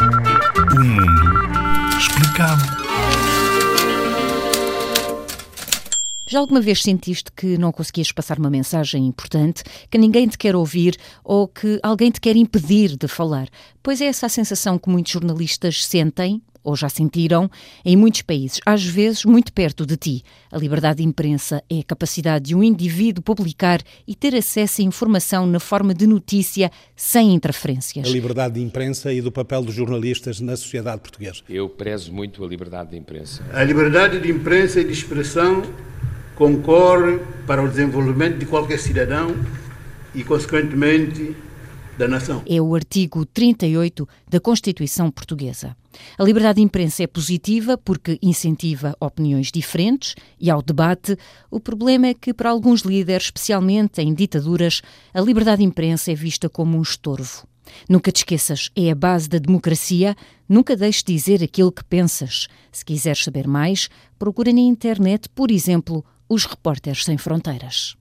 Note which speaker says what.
Speaker 1: O mundo explicado.
Speaker 2: Já alguma vez sentiste que não conseguias passar uma mensagem importante, que ninguém te quer ouvir ou que alguém te quer impedir de falar? Pois é essa a sensação que muitos jornalistas sentem ou já sentiram, em muitos países, às vezes muito perto de ti. A liberdade de imprensa é a capacidade de um indivíduo publicar e ter acesso a informação na forma de notícia sem interferências.
Speaker 3: A liberdade de imprensa e do papel dos jornalistas na sociedade portuguesa.
Speaker 4: Eu prezo muito a liberdade de imprensa.
Speaker 5: A liberdade de imprensa e de expressão concorre para o desenvolvimento de qualquer cidadão e, consequentemente, da nação.
Speaker 2: É o artigo 38 da Constituição Portuguesa. A liberdade de imprensa é positiva porque incentiva opiniões diferentes e ao debate. O problema é que, para alguns líderes, especialmente em ditaduras, a liberdade de imprensa é vista como um estorvo. Nunca te esqueças, é a base da democracia. Nunca deixes de dizer aquilo que pensas. Se quiseres saber mais, procura na internet, por exemplo, os Repórteres Sem Fronteiras.